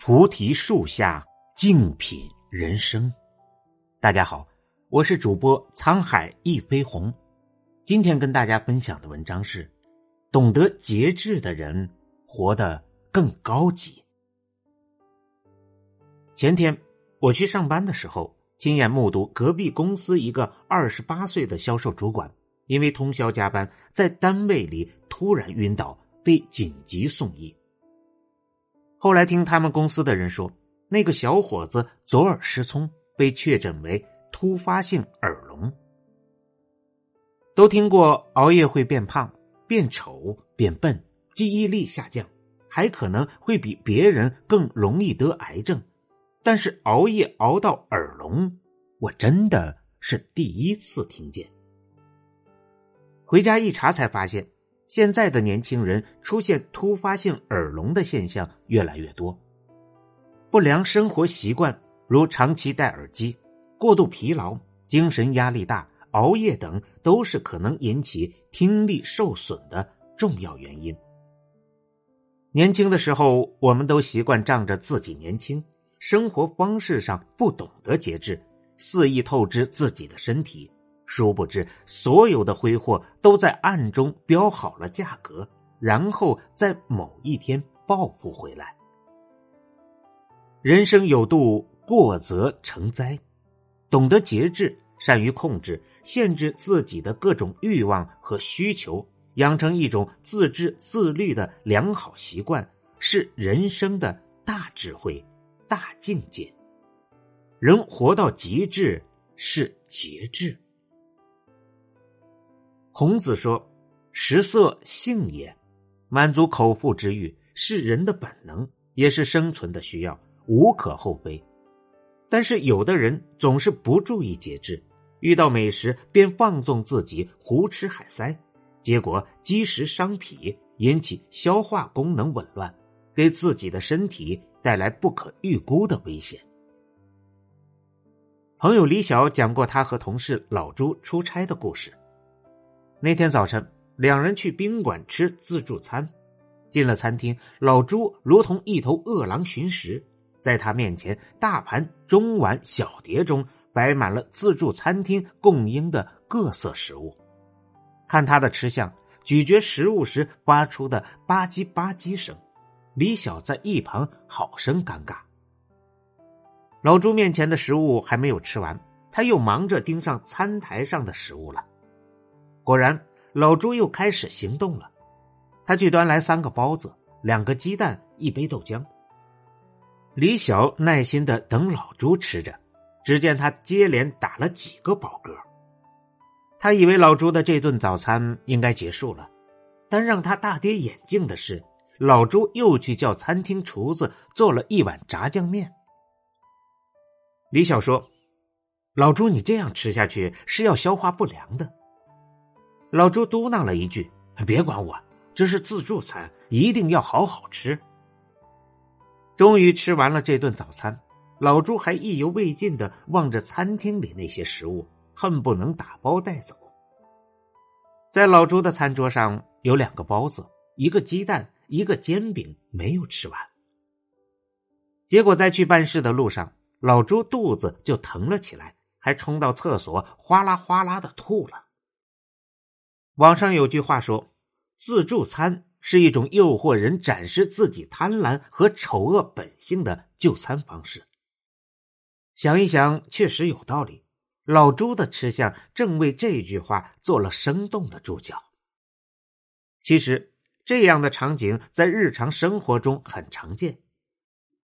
菩提树下静品人生。大家好，我是主播沧海一飞鸿。今天跟大家分享的文章是：懂得节制的人活得更高级。前天我去上班的时候，亲眼目睹隔壁公司一个二十八岁的销售主管，因为通宵加班，在单位里突然晕倒，被紧急送医。后来听他们公司的人说，那个小伙子左耳失聪，被确诊为突发性耳聋。都听过熬夜会变胖、变丑、变笨、记忆力下降，还可能会比别人更容易得癌症。但是熬夜熬到耳聋，我真的是第一次听见。回家一查才发现。现在的年轻人出现突发性耳聋的现象越来越多，不良生活习惯如长期戴耳机、过度疲劳、精神压力大、熬夜等，都是可能引起听力受损的重要原因。年轻的时候，我们都习惯仗着自己年轻，生活方式上不懂得节制，肆意透支自己的身体。殊不知，所有的挥霍都在暗中标好了价格，然后在某一天报复回来。人生有度，过则成灾。懂得节制，善于控制、限制自己的各种欲望和需求，养成一种自制自律的良好习惯，是人生的大智慧、大境界。人活到极致，是节制。孔子说：“食色，性也。满足口腹之欲是人的本能，也是生存的需要，无可厚非。但是有的人总是不注意节制，遇到美食便放纵自己，胡吃海塞，结果积食伤脾，引起消化功能紊乱，给自己的身体带来不可预估的危险。”朋友李晓讲过他和同事老朱出差的故事。那天早晨，两人去宾馆吃自助餐。进了餐厅，老朱如同一头饿狼寻食，在他面前，大盘、中碗、小碟中摆满了自助餐厅供应的各色食物。看他的吃相，咀嚼食物时发出的吧唧吧唧声，李晓在一旁好生尴尬。老朱面前的食物还没有吃完，他又忙着盯上餐台上的食物了。果然，老朱又开始行动了。他去端来三个包子、两个鸡蛋、一杯豆浆。李晓耐心的等老朱吃着，只见他接连打了几个饱嗝。他以为老朱的这顿早餐应该结束了，但让他大跌眼镜的是，老朱又去叫餐厅厨子做了一碗炸酱面。李晓说：“老朱，你这样吃下去是要消化不良的。”老朱嘟囔了一句：“别管我，这是自助餐，一定要好好吃。”终于吃完了这顿早餐，老朱还意犹未尽的望着餐厅里那些食物，恨不能打包带走。在老朱的餐桌上有两个包子、一个鸡蛋、一个煎饼，没有吃完。结果在去办事的路上，老朱肚子就疼了起来，还冲到厕所哗啦哗啦的吐了。网上有句话说：“自助餐是一种诱惑人展示自己贪婪和丑恶本性的就餐方式。”想一想，确实有道理。老朱的吃相正为这句话做了生动的注脚。其实，这样的场景在日常生活中很常见。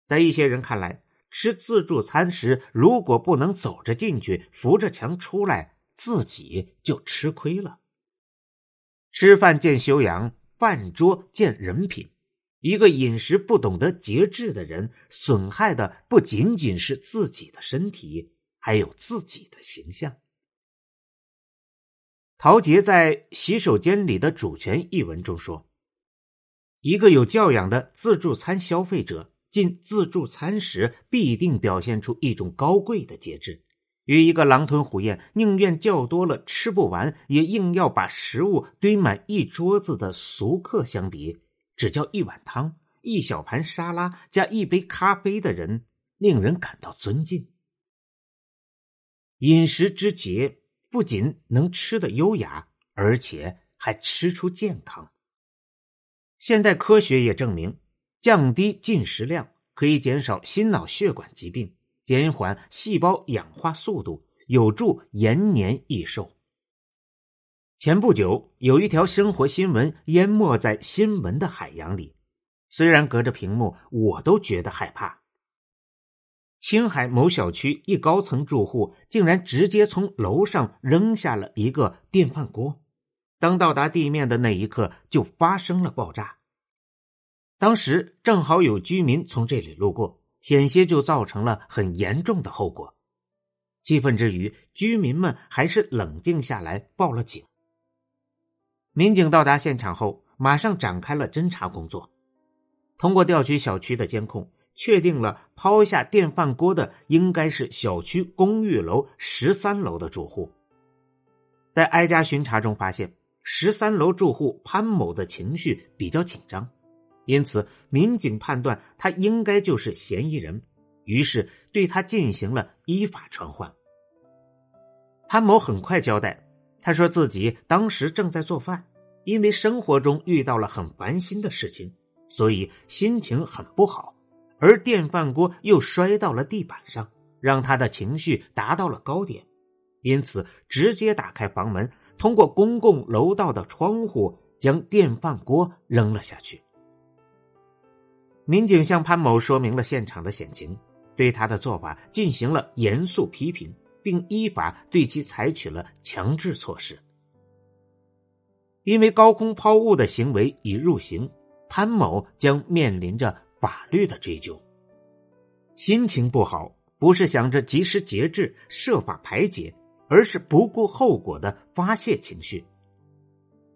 在一些人看来，吃自助餐时如果不能走着进去、扶着墙出来，自己就吃亏了。吃饭见修养，饭桌见人品。一个饮食不懂得节制的人，损害的不仅仅是自己的身体，还有自己的形象。陶杰在《洗手间里的主权》一文中说：“一个有教养的自助餐消费者进自助餐时，必定表现出一种高贵的节制。”与一个狼吞虎咽、宁愿叫多了吃不完，也硬要把食物堆满一桌子的俗客相比，只叫一碗汤，一小盘沙拉加一杯咖啡的人，令人感到尊敬。饮食之节不仅能吃的优雅，而且还吃出健康。现代科学也证明，降低进食量可以减少心脑血管疾病，减缓细胞氧化速度，有助延年益寿。前不久，有一条生活新闻淹没在新闻的海洋里，虽然隔着屏幕，我都觉得害怕。青海某小区一高层住户竟然直接从楼上扔下了一个电饭锅，当到达地面的那一刻，就发生了爆炸。当时正好有居民从这里路过，险些就造成了很严重的后果。气愤之余，居民们还是冷静下来，报了警。民警到达现场后，马上展开了侦查工作。通过调取小区的监控，确定了抛下电饭锅的应该是小区公寓楼十三楼的住户。在挨家巡查中发现，十三楼住户潘某的情绪比较紧张，因此民警判断他应该就是嫌疑人，于是对他进行了依法传唤。潘某很快交代。他说自己当时正在做饭，因为生活中遇到了很烦心的事情，所以心情很不好。而电饭锅又摔到了地板上，让他的情绪达到了高点，因此直接打开房门，通过公共楼道的窗户将电饭锅扔了下去。民警向潘某说明了现场的险情，对他的做法进行了严肃批评。并依法对其采取了强制措施。因为高空抛物的行为已入刑，潘某将面临着法律的追究。心情不好，不是想着及时节制、设法排解，而是不顾后果的发泄情绪。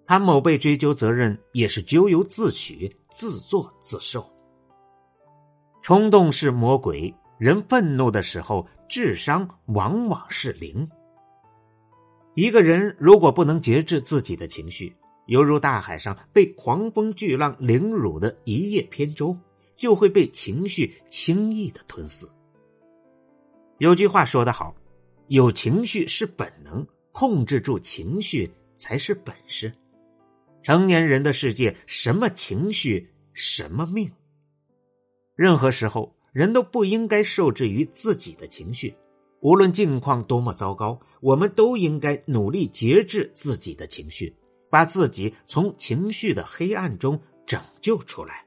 潘某被追究责任，也是咎由自取、自作自受。冲动是魔鬼。人愤怒的时候，智商往往是零。一个人如果不能节制自己的情绪，犹如大海上被狂风巨浪凌辱的一叶扁舟，就会被情绪轻易的吞噬。有句话说得好：“有情绪是本能，控制住情绪才是本事。”成年人的世界，什么情绪，什么命。任何时候。人都不应该受制于自己的情绪，无论境况多么糟糕，我们都应该努力节制自己的情绪，把自己从情绪的黑暗中拯救出来。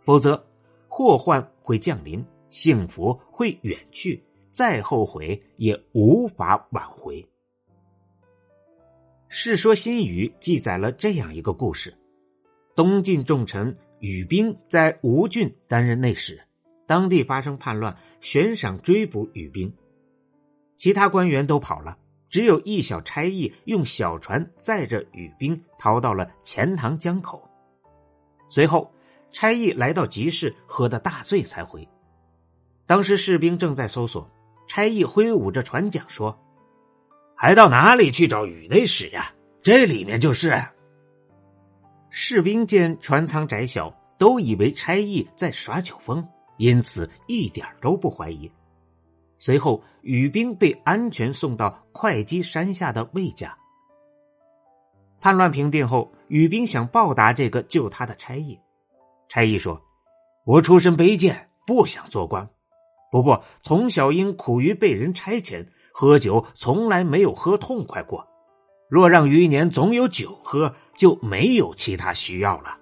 否则，祸患会降临，幸福会远去，再后悔也无法挽回。《世说新语》记载了这样一个故事：东晋重臣羽兵在吴郡担任内史。当地发生叛乱，悬赏追捕羽兵，其他官员都跑了，只有一小差役用小船载着羽兵逃到了钱塘江口。随后，差役来到集市，喝得大醉才回。当时士兵正在搜索，差役挥舞着船桨说：“还到哪里去找羽内史呀？这里面就是。”士兵见船舱窄小，都以为差役在耍酒疯。因此一点都不怀疑。随后，羽兵被安全送到会稽山下的魏家。叛乱平定后，羽兵想报答这个救他的差役。差役说：“我出身卑贱，不想做官。不过从小因苦于被人差遣，喝酒从来没有喝痛快过。若让余年总有酒喝，就没有其他需要了。”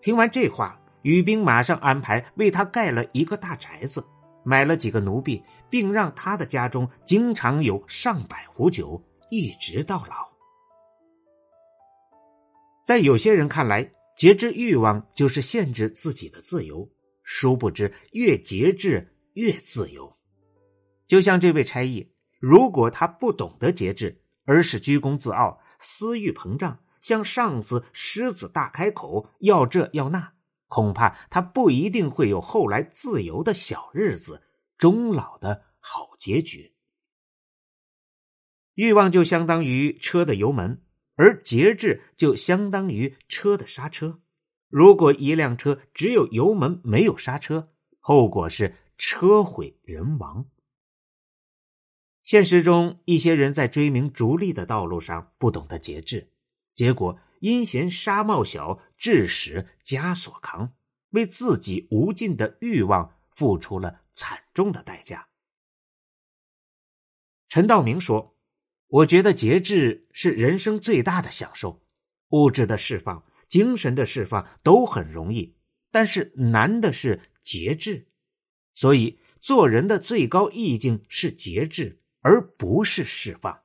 听完这话。羽兵马上安排为他盖了一个大宅子，买了几个奴婢，并让他的家中经常有上百壶酒，一直到老。在有些人看来，节制欲望就是限制自己的自由，殊不知越节制越自由。就像这位差役，如果他不懂得节制，而是居功自傲、私欲膨胀，向上司狮子大开口要这要那。恐怕他不一定会有后来自由的小日子，终老的好结局。欲望就相当于车的油门，而节制就相当于车的刹车。如果一辆车只有油门没有刹车，后果是车毁人亡。现实中，一些人在追名逐利的道路上不懂得节制，结果因嫌沙帽小，致使枷锁扛，为自己无尽的欲望付出了惨重的代价。陈道明说：“我觉得节制是人生最大的享受，物质的释放。”精神的释放都很容易，但是难的是节制。所以做人的最高意境是节制，而不是释放。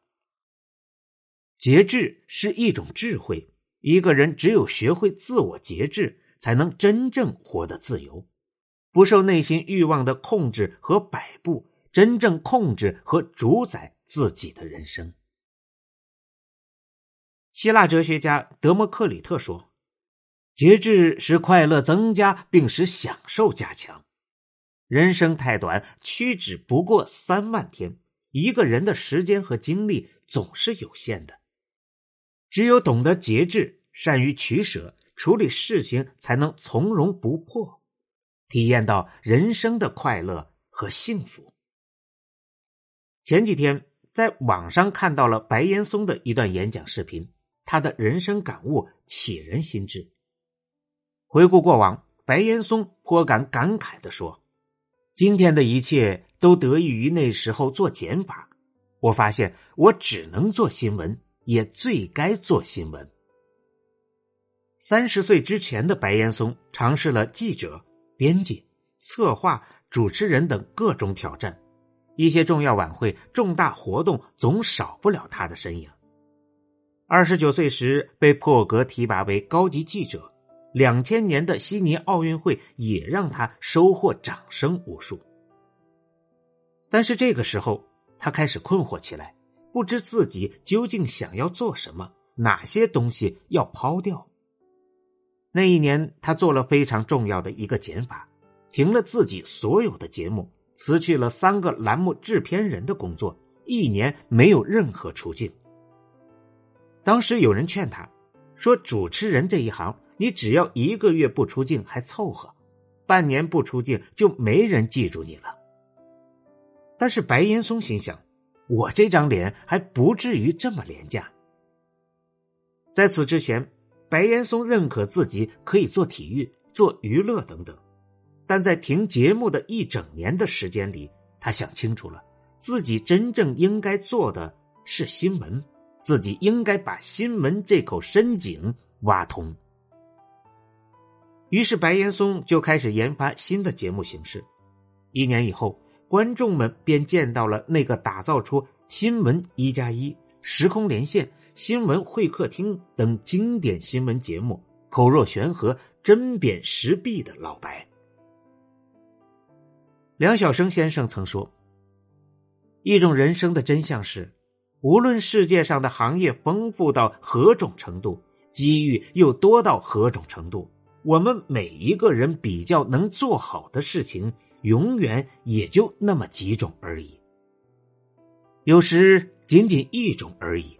节制是一种智慧，一个人只有学会自我节制，才能真正活得自由，不受内心欲望的控制和摆布，真正控制和主宰自己的人生。希腊哲学家德谟克里特说。节制使快乐增加，并使享受加强。人生太短，屈指不过三万天。一个人的时间和精力总是有限的，只有懂得节制，善于取舍，处理事情，才能从容不迫，体验到人生的快乐和幸福。前几天在网上看到了白岩松的一段演讲视频，他的人生感悟启人心智。回顾过往，白岩松颇感感慨的说：“今天的一切都得益于那时候做减法。我发现我只能做新闻，也最该做新闻。”三十岁之前的白岩松尝试了记者、编辑、策划、主持人等各种挑战，一些重要晚会、重大活动总少不了他的身影。二十九岁时被破格提拔为高级记者。两千年的悉尼奥运会也让他收获掌声无数，但是这个时候他开始困惑起来，不知自己究竟想要做什么，哪些东西要抛掉。那一年，他做了非常重要的一个减法，停了自己所有的节目，辞去了三个栏目制片人的工作，一年没有任何出镜。当时有人劝他，说主持人这一行。你只要一个月不出镜还凑合，半年不出镜就没人记住你了。但是白岩松心想，我这张脸还不至于这么廉价。在此之前，白岩松认可自己可以做体育、做娱乐等等，但在停节目的一整年的时间里，他想清楚了，自己真正应该做的是新闻，自己应该把新闻这口深井挖通。于是，白岩松就开始研发新的节目形式。一年以后，观众们便见到了那个打造出《新闻一加一》《时空连线》《新闻会客厅》等经典新闻节目，口若悬河、针砭时弊的老白。梁晓声先生曾说：“一种人生的真相是，无论世界上的行业丰富到何种程度，机遇又多到何种程度。”我们每一个人比较能做好的事情，永远也就那么几种而已。有时仅仅一种而已，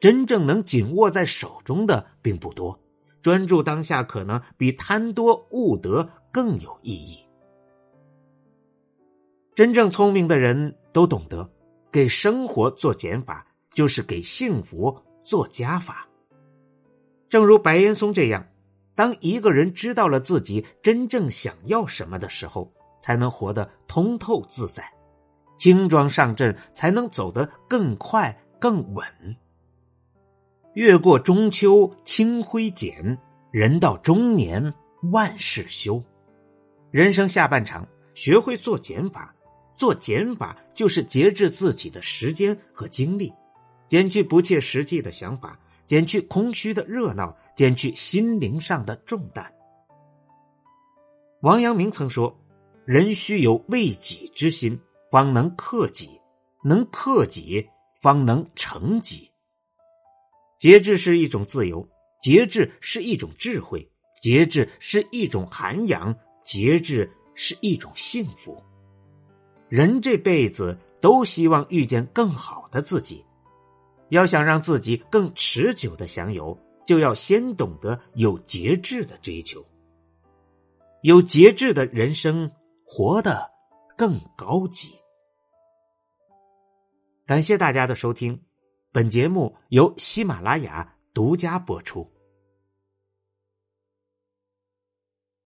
真正能紧握在手中的并不多。专注当下，可能比贪多悟得更有意义。真正聪明的人都懂得，给生活做减法，就是给幸福做加法。正如白岩松这样。当一个人知道了自己真正想要什么的时候，才能活得通透自在，轻装上阵，才能走得更快更稳。越过中秋，清辉减；人到中年，万事休。人生下半场，学会做减法。做减法就是节制自己的时间和精力，减去不切实际的想法。减去空虚的热闹，减去心灵上的重担。王阳明曾说：“人须有为己之心，方能克己；能克己，方能成己。”节制是一种自由，节制是一种智慧，节制是一种涵养，节制是一种幸福。人这辈子都希望遇见更好的自己。要想让自己更持久的享有，就要先懂得有节制的追求。有节制的人生，活得更高级。感谢大家的收听，本节目由喜马拉雅独家播出。